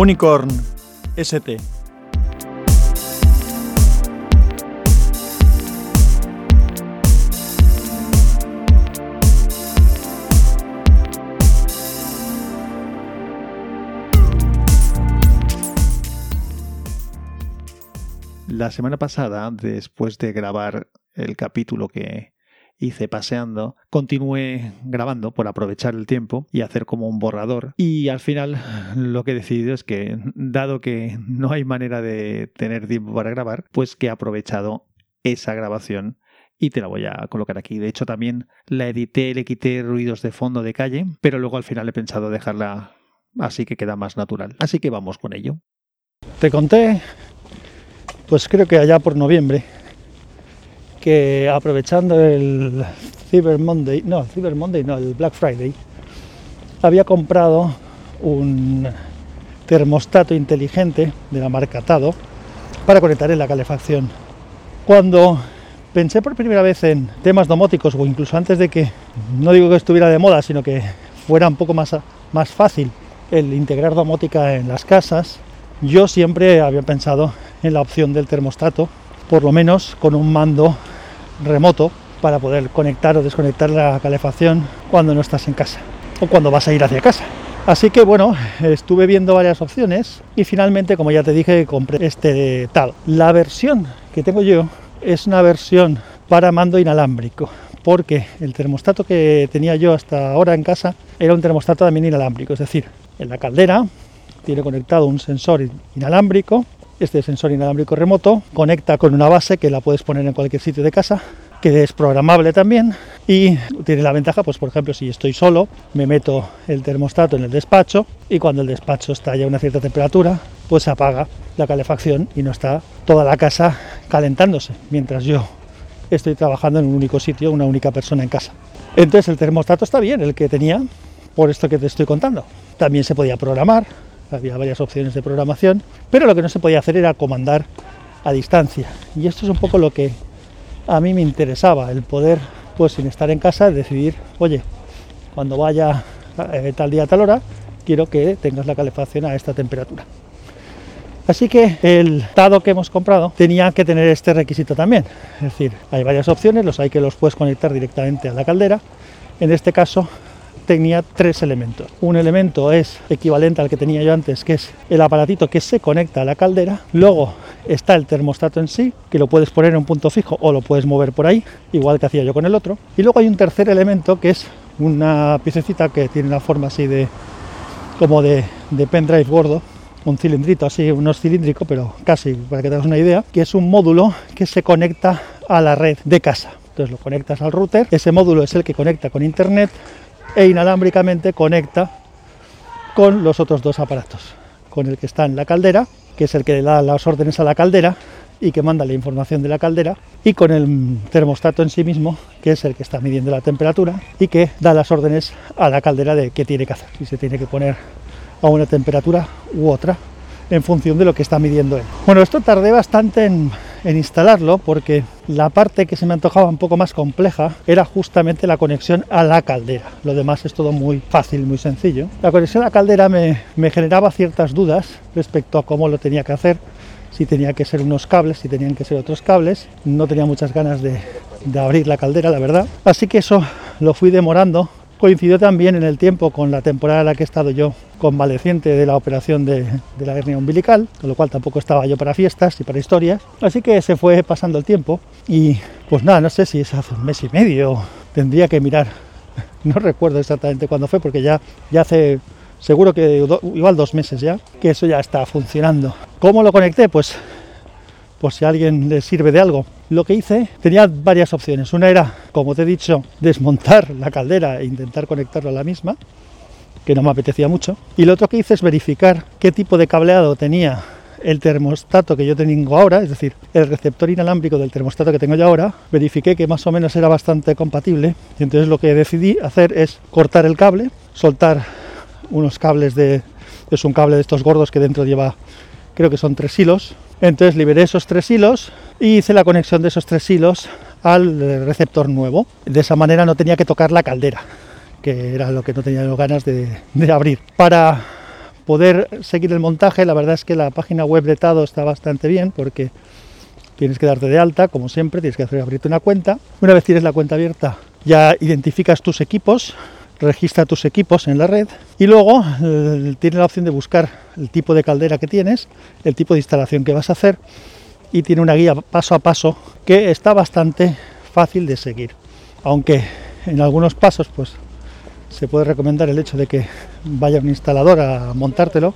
Unicorn ST. La semana pasada, después de grabar el capítulo que hice paseando, continué grabando por aprovechar el tiempo y hacer como un borrador. Y al final lo que he decidido es que, dado que no hay manera de tener tiempo para grabar, pues que he aprovechado esa grabación y te la voy a colocar aquí. De hecho, también la edité, le quité ruidos de fondo de calle, pero luego al final he pensado dejarla así que queda más natural. Así que vamos con ello. Te conté, pues creo que allá por noviembre, que aprovechando el Cyber Monday, no, Cyber Monday, no, el Black Friday, había comprado un termostato inteligente de la marca Tado para conectar en la calefacción. Cuando pensé por primera vez en temas domóticos o incluso antes de que, no digo que estuviera de moda, sino que fuera un poco más, más fácil el integrar domótica en las casas, yo siempre había pensado en la opción del termostato, por lo menos con un mando remoto para poder conectar o desconectar la calefacción cuando no estás en casa o cuando vas a ir hacia casa. Así que bueno, estuve viendo varias opciones y finalmente, como ya te dije, compré este tal. La versión que tengo yo es una versión para mando inalámbrico, porque el termostato que tenía yo hasta ahora en casa era un termostato también inalámbrico, es decir, en la caldera tiene conectado un sensor inalámbrico este sensor inalámbrico remoto conecta con una base que la puedes poner en cualquier sitio de casa, que es programable también y tiene la ventaja, pues por ejemplo, si estoy solo, me meto el termostato en el despacho y cuando el despacho está ya a una cierta temperatura, pues se apaga la calefacción y no está toda la casa calentándose, mientras yo estoy trabajando en un único sitio, una única persona en casa. Entonces el termostato está bien, el que tenía, por esto que te estoy contando. También se podía programar, había varias opciones de programación, pero lo que no se podía hacer era comandar a distancia. Y esto es un poco lo que a mí me interesaba, el poder, pues sin estar en casa, decidir, oye, cuando vaya eh, tal día, tal hora, quiero que tengas la calefacción a esta temperatura. Así que el dado que hemos comprado tenía que tener este requisito también. Es decir, hay varias opciones, los hay que los puedes conectar directamente a la caldera. En este caso tenía tres elementos. Un elemento es equivalente al que tenía yo antes, que es el aparatito que se conecta a la caldera. Luego está el termostato en sí, que lo puedes poner en un punto fijo o lo puedes mover por ahí, igual que hacía yo con el otro. Y luego hay un tercer elemento que es una piececita que tiene la forma así de como de, de pendrive gordo, un cilindrito así, unos cilíndrico, pero casi para que tengas una idea, que es un módulo que se conecta a la red de casa. Entonces lo conectas al router, ese módulo es el que conecta con internet, e inalámbricamente conecta con los otros dos aparatos, con el que está en la caldera, que es el que le da las órdenes a la caldera y que manda la información de la caldera, y con el termostato en sí mismo, que es el que está midiendo la temperatura y que da las órdenes a la caldera de qué tiene que hacer, si se tiene que poner a una temperatura u otra en función de lo que está midiendo él. Bueno, esto tardé bastante en, instalarlo porque la parte que se me antojaba un poco más compleja era justamente la conexión a la caldera. Lo demás es todo muy fácil, muy sencillo. La conexión a la caldera me, generaba ciertas dudas respecto a cómo lo tenía que hacer, si tenía que ser unos cables, si tenían que ser otros cables. No tenía muchas ganas de, de abrir la caldera, la verdad. Así que eso lo fui demorando Coincidió también en el tiempo con la temporada en la que he estado yo convaleciente de la operación de, la hernia umbilical, con lo cual tampoco estaba yo para fiestas y para historias. Así que se fue pasando el tiempo y pues nada, no sé si es hace un mes y medio, tendría que mirar, no recuerdo exactamente cuándo fue porque ya, ya hace seguro que igual dos meses ya, que eso ya está funcionando. ¿Cómo lo conecté? Pues por si a alguien le sirve de algo. Lo que hice tenía varias opciones. Una era, como te he dicho, desmontar la caldera e intentar conectarlo a la misma, que no me apetecía mucho. Y lo otro que hice es verificar qué tipo de cableado tenía el termostato que yo tengo ahora, es decir, el receptor inalámbrico del termostato que tengo yo ahora, verifiqué que más o menos era bastante compatible y entonces lo que decidí hacer es cortar el cable, soltar unos cables de... es un cable de estos gordos que dentro lleva, creo que son tres hilos, entonces liberé esos tres hilos y hice la conexión de esos tres hilos al receptor nuevo. De esa manera no tenía que tocar la caldera, que era lo que no tenía ganas de, abrir. Para, poder seguir el montaje, la verdad es que la página web de Tado está bastante bien porque tienes que darte de alta, como siempre, tienes que hacer abrirte una cuenta. Una vez tienes la cuenta abierta, ya identificas tus equipos, registra tus equipos en la red y luego eh, la opción de buscar el tipo de caldera que tienes, el tipo de instalación que vas a hacer y tiene una guía paso a paso que está bastante fácil de seguir. Aunque en algunos pasos pues se puede recomendar el hecho de que vaya un instalador a montártelo,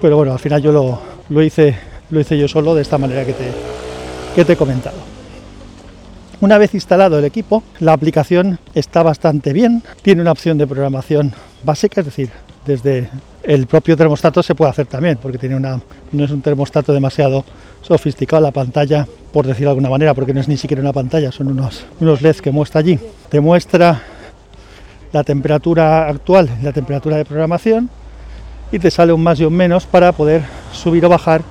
pero bueno, al final yo lo, lo hice, lo hice yo solo de esta manera que te, que te he comentado. Una vez instalado el equipo, la aplicación está bastante bien, tiene una opción de programación básica, es decir, desde el propio termostato se puede hacer también, porque tiene una, no es un termostato demasiado sofisticado la pantalla, por decirlo de alguna manera, porque no es ni siquiera una pantalla, son unos, unos LEDs que muestra allí. Te muestra la temperatura actual, la temperatura de programación, y te sale un más y un menos para poder subir o bajar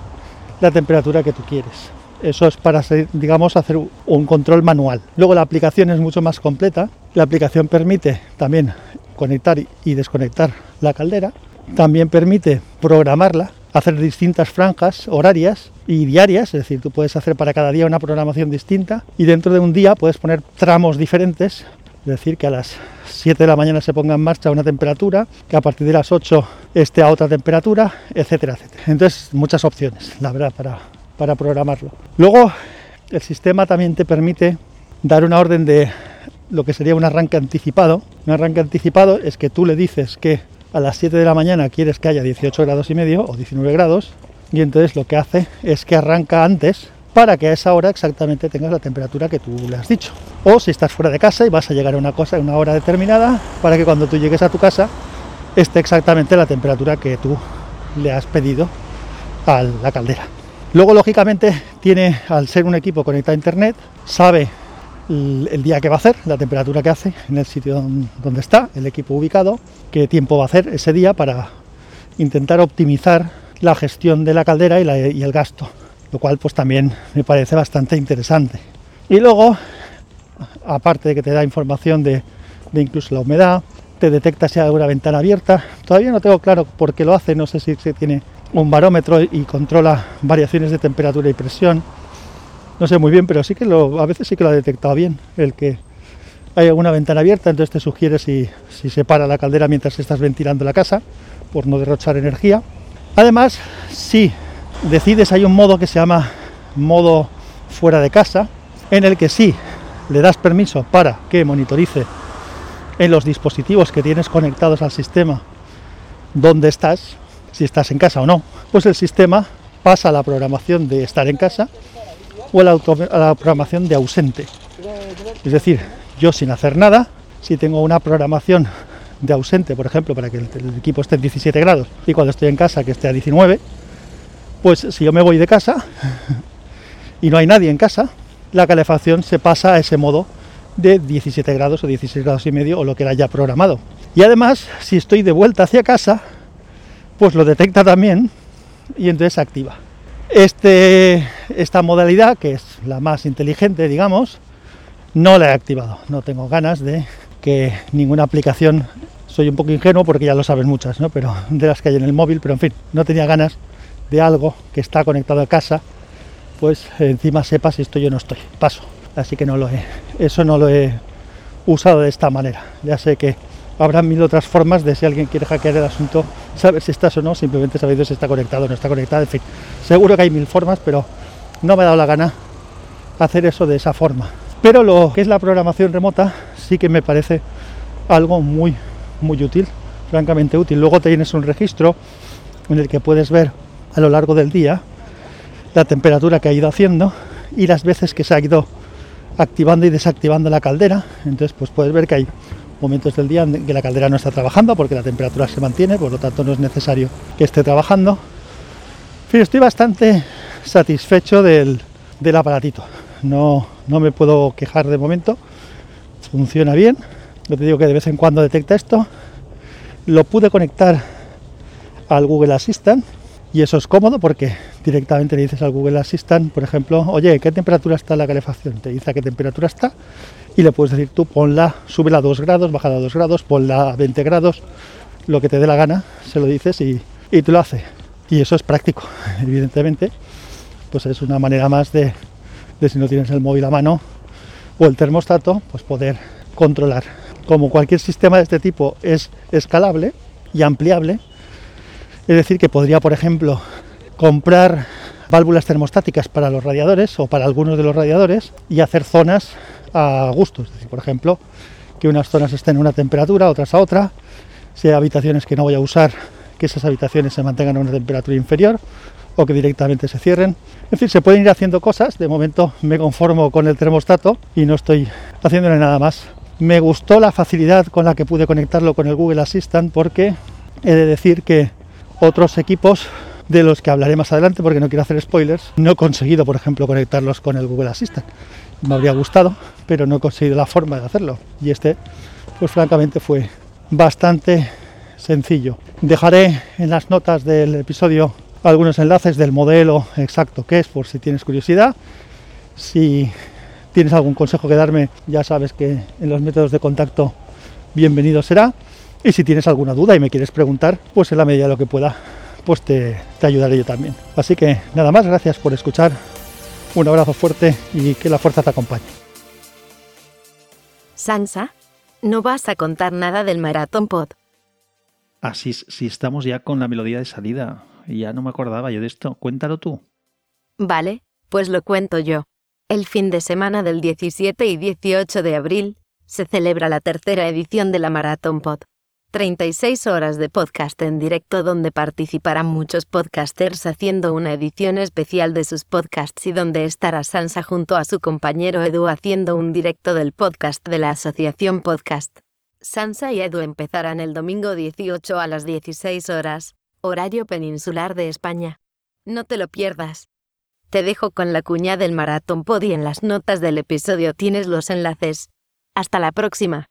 la temperatura que tú quieres. Eso es para, digamos, hacer un control manual. Luego la aplicación es mucho más completa. La aplicación permite también conectar y desconectar la caldera. También permite programarla, hacer distintas franjas horarias y diarias, es decir, tú puedes hacer para cada día una programación distinta y dentro de un día puedes poner tramos diferentes, es decir, que a las 7 de la mañana se ponga en marcha una temperatura, que a partir de las 8 esté a otra temperatura, etcétera, etcétera. Entonces, muchas opciones, la verdad, para, para programarlo. Luego, el sistema también te permite dar una orden de lo que sería un arranque anticipado. Un arranque anticipado es que tú le dices que a las 7 de la mañana quieres que haya 18 grados y medio o 19 grados y entonces lo que hace es que arranca antes para que a esa hora exactamente tengas la temperatura que tú le has dicho. O si estás fuera de casa y vas a llegar a una cosa en una hora determinada para que cuando tú llegues a tu casa esté exactamente la temperatura que tú le has pedido a la caldera. Luego, lógicamente, tiene, al ser un equipo conectado a internet, sabe el, día que va a hacer, la temperatura que hace en el sitio donde está el equipo ubicado, qué tiempo va a hacer ese día para intentar optimizar la gestión de la caldera y, el gasto, lo cual pues también me parece bastante interesante. Y luego, aparte de que te da información de, de incluso la humedad, te detecta si hay alguna ventana abierta. Todavía no tengo claro por qué lo hace, no sé si tiene un barómetro y controla variaciones de temperatura y presión. No sé muy bien, pero sí que a veces sí que lo ha detectado bien, el que hay alguna ventana abierta, entonces te sugiere si, si se para la caldera mientras estás ventilando la casa, por no derrochar energía. Además, si decides, hay un modo que se llama modo fuera de casa, en el que sí le das permiso para que monitorice en los dispositivos que tienes conectados al sistema dónde estás, si estás en casa o no, pues el sistema pasa a la programación de estar en casa o a la, programación de ausente. Es decir, yo sin hacer nada, si tengo una programación de ausente, por ejemplo, para que el, equipo esté en 17 grados y cuando estoy en casa que esté a 19, pues si yo me voy de casa y no hay nadie en casa, la calefacción se pasa a ese modo de 17 grados o 16 grados y medio o lo que era ya programado. Y además, si estoy de vuelta hacia casa, pues lo detecta también y entonces activa. Este, esta modalidad, que es la más inteligente, digamos, no la he activado. No tengo ganas de que ninguna aplicación, soy un poco ingenuo porque ya lo saben muchas, ¿no? pero de las que hay en el móvil, pero en fin, no tenía ganas de algo que está conectado a casa, pues encima sepa si estoy o no estoy. Paso. Así que no lo he, eso no lo he usado de esta manera. Ya sé que habrá mil otras formas de si alguien quiere hackear el asunto, saber si estás o no, simplemente saber si está conectado o no está conectado, en fin. Seguro que hay mil formas, pero no me ha dado la gana hacer eso de esa forma. Pero lo que es la programación remota sí que me parece algo muy, muy útil, francamente útil. Luego tienes un registro en el que puedes ver a lo largo del día la temperatura que ha ido haciendo y las veces que se ha ido activando y desactivando la caldera. Entonces, pues puedes ver que hay momentos del día en que la caldera no está trabajando porque la temperatura se mantiene, por lo tanto no es necesario que esté trabajando. Estoy bastante satisfecho del, del aparatito. No, no me puedo quejar de momento. Funciona bien. Yo te digo que de vez en cuando detecta esto. Lo pude conectar al Google Assistant y eso es cómodo porque directamente le dices al Google Assistant, por ejemplo, oye, ¿qué temperatura está la calefacción? Te dice a qué temperatura está y le puedes decir tú, ponla, súbela a 2 grados, bájala a 2 grados, ponla a 20 grados, lo que te dé la gana, se lo dices y y tú lo haces. Y eso es práctico, evidentemente. Pues es una manera más de, de si no tienes el móvil a mano o el termostato, pues poder controlar. Como cualquier sistema de este tipo es escalable y ampliable, es decir, que podría, por ejemplo, comprar válvulas termostáticas para los radiadores o para algunos de los radiadores y hacer zonas a gusto. Es decir, por ejemplo, que unas zonas estén a una temperatura, otras a otra. Si hay habitaciones que no voy a usar, que esas habitaciones se mantengan a una temperatura inferior o que directamente se cierren. En fin, se pueden ir haciendo cosas. De momento me conformo con el termostato y no estoy haciéndole nada más. Me gustó la facilidad con la que pude conectarlo con el Google Assistant porque he de decir que otros equipos de los que hablaré más adelante porque no quiero hacer spoilers, no he conseguido, por ejemplo, conectarlos con el Google Assistant. Me habría gustado, pero no he conseguido la forma de hacerlo. Y este, pues francamente fue bastante sencillo. Dejaré en las notas del episodio algunos enlaces del modelo exacto que es, por si tienes curiosidad. Si tienes algún consejo que darme, ya sabes que en los métodos de contacto bienvenido será. Y si tienes alguna duda y me quieres preguntar, pues en la medida de lo que pueda, pues te, te ayudaré yo también. Así que nada más, gracias por escuchar. Un abrazo fuerte y que la fuerza te acompañe. Sansa, no vas a contar nada del Maratón Pod. Así si estamos ya con la melodía de salida. Ya no me acordaba yo de esto. Cuéntalo tú. Vale, pues lo cuento yo. El fin de semana del 17 y 18 de abril se celebra la tercera edición de la Maratón Pod. 36 horas de podcast en directo donde participarán muchos podcasters haciendo una edición especial de sus podcasts y donde estará Sansa junto a su compañero Edu haciendo un directo del podcast de la Asociación Podcast. Sansa y Edu empezarán el domingo 18 a las 16 horas, horario peninsular de España. No te lo pierdas. Te dejo con la cuña del Maratón Pod y en las notas del episodio tienes los enlaces. Hasta la próxima.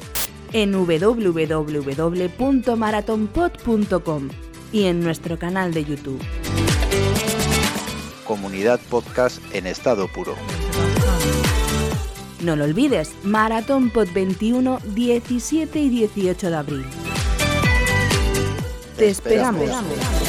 En www.maratonpod.com y en nuestro canal de YouTube. Comunidad Podcast en estado puro. No lo olvides, Maratón Pod 21, 17 y 18 de abril. Te esperamos. esperamos.